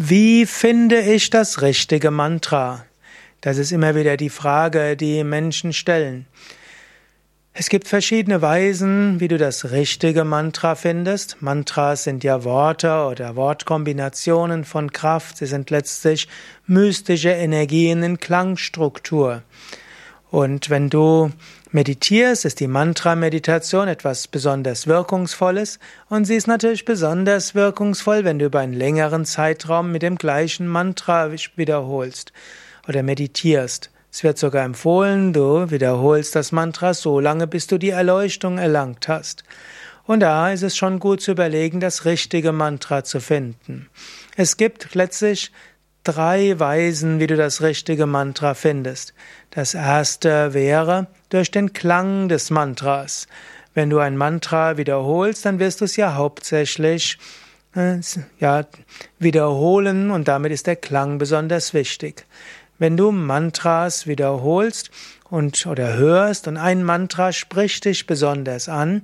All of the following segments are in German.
Wie finde ich das richtige Mantra? Das ist immer wieder die Frage, die Menschen stellen. Es gibt verschiedene Weisen, wie du das richtige Mantra findest. Mantras sind ja Worte oder Wortkombinationen von Kraft. Sie sind letztlich mystische Energien in Klangstruktur. Und wenn du meditierst, ist die Mantra-Meditation etwas besonders Wirkungsvolles und sie ist natürlich besonders wirkungsvoll, wenn du über einen längeren Zeitraum mit dem gleichen Mantra wiederholst oder meditierst. Es wird sogar empfohlen, du wiederholst das Mantra so lange, bis du die Erleuchtung erlangt hast. Und da ist es schon gut zu überlegen, das richtige Mantra zu finden. Es gibt letztlich drei Weisen, wie du das richtige Mantra findest. Das erste wäre durch den Klang des Mantras. Wenn du ein Mantra wiederholst, dann wirst du es ja hauptsächlich äh, ja, wiederholen und damit ist der Klang besonders wichtig. Wenn du Mantras wiederholst und oder hörst und ein Mantra spricht dich besonders an,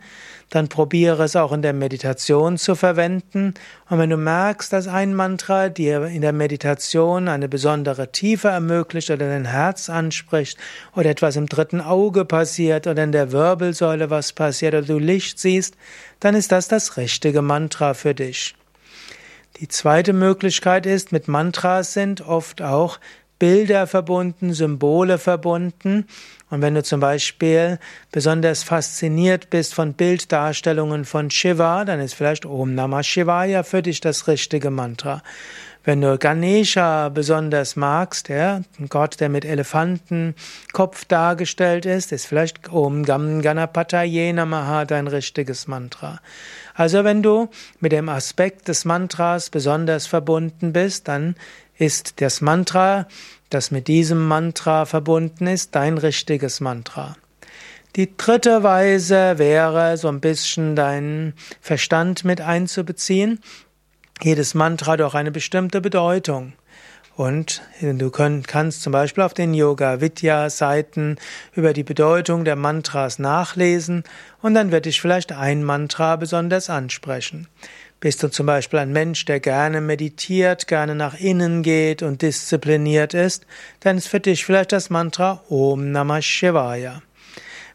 dann probiere es auch in der Meditation zu verwenden. Und wenn du merkst, dass ein Mantra dir in der Meditation eine besondere Tiefe ermöglicht oder dein Herz anspricht oder etwas im dritten Auge passiert oder in der Wirbelsäule was passiert oder du Licht siehst, dann ist das das richtige Mantra für dich. Die zweite Möglichkeit ist, mit Mantras sind oft auch Bilder verbunden, Symbole verbunden. Und wenn du zum Beispiel besonders fasziniert bist von Bilddarstellungen von Shiva, dann ist vielleicht Om Namah Shivaya für dich das richtige Mantra. Wenn du Ganesha besonders magst, ja, ein Gott, der mit Elefantenkopf dargestellt ist, ist vielleicht Om Gam Ganapataye Namaha dein richtiges Mantra. Also wenn du mit dem Aspekt des Mantras besonders verbunden bist, dann ist das Mantra, das mit diesem Mantra verbunden ist, dein richtiges Mantra. Die dritte Weise wäre, so ein bisschen deinen Verstand mit einzubeziehen. Jedes Mantra hat auch eine bestimmte Bedeutung. Und du kannst zum Beispiel auf den Yoga Vidya Seiten über die Bedeutung der Mantras nachlesen und dann wird dich vielleicht ein Mantra besonders ansprechen. Bist du zum Beispiel ein Mensch, der gerne meditiert, gerne nach innen geht und diszipliniert ist, dann ist für dich vielleicht das Mantra Om Namah Shivaya.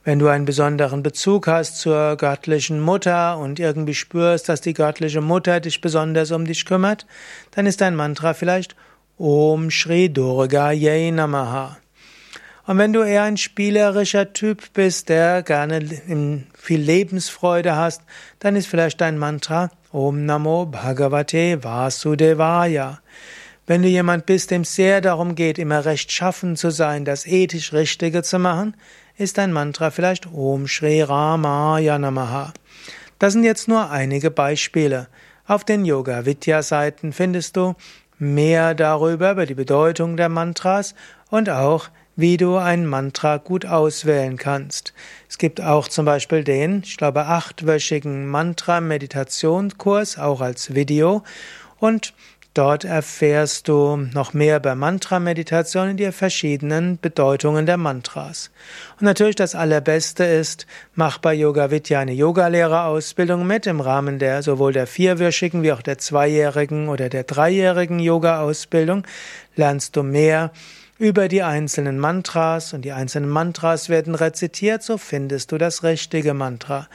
Wenn du einen besonderen Bezug hast zur göttlichen Mutter und irgendwie spürst, dass die göttliche Mutter dich besonders um dich kümmert, dann ist dein Mantra vielleicht Om Shri Durga Yay Namaha. Und wenn du eher ein spielerischer Typ bist, der gerne viel Lebensfreude hast, dann ist vielleicht dein Mantra Om Namo Bhagavate Vasudevaya. Wenn du jemand bist, dem sehr darum geht, immer recht schaffen zu sein, das ethisch Richtige zu machen, ist dein Mantra vielleicht Om Shri Ramaya Namaha. Das sind jetzt nur einige Beispiele. Auf den Yoga Vidya Seiten findest du mehr darüber, über die Bedeutung der Mantras und auch wie du ein Mantra gut auswählen kannst. Es gibt auch zum Beispiel den, ich glaube, achtwöchigen Mantra-Meditationskurs, auch als Video. Und dort erfährst du noch mehr über Mantra-Meditation und die verschiedenen Bedeutungen der Mantras. Und natürlich das Allerbeste ist, mach bei Yoga Vidya eine Yogalehrerausbildung mit im Rahmen der sowohl der vierwöchigen wie auch der zweijährigen oder der dreijährigen Yoga-Ausbildung lernst du mehr über die einzelnen Mantras und die einzelnen Mantras werden rezitiert, so findest du das richtige Mantra.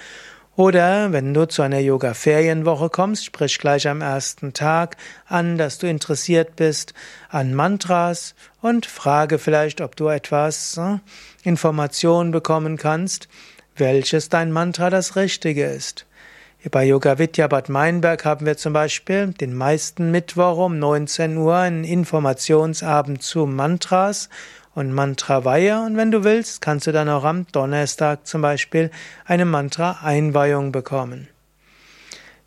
Oder wenn du zu einer Yoga-Ferienwoche kommst, sprich gleich am ersten Tag an, dass du interessiert bist an Mantras und frage vielleicht, ob du etwas äh, Informationen bekommen kannst, welches dein Mantra das Richtige ist. Bei Yoga Vidya Bad Meinberg haben wir zum Beispiel den meisten Mittwoch um 19 Uhr einen Informationsabend zu Mantras und Mantra-Weihe. Und wenn du willst, kannst du dann auch am Donnerstag zum Beispiel eine Mantra-Einweihung bekommen.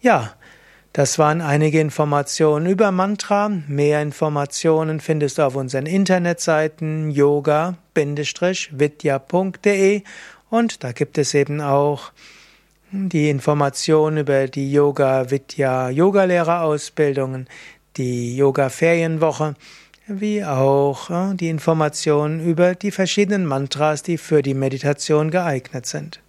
Ja, das waren einige Informationen über Mantra. Mehr Informationen findest du auf unseren Internetseiten yoga-vidya.de und da gibt es eben auch die Informationen über die Yoga Vidya Yogalehrerausbildungen, die Yoga Ferienwoche, wie auch äh, die Informationen über die verschiedenen Mantras, die für die Meditation geeignet sind.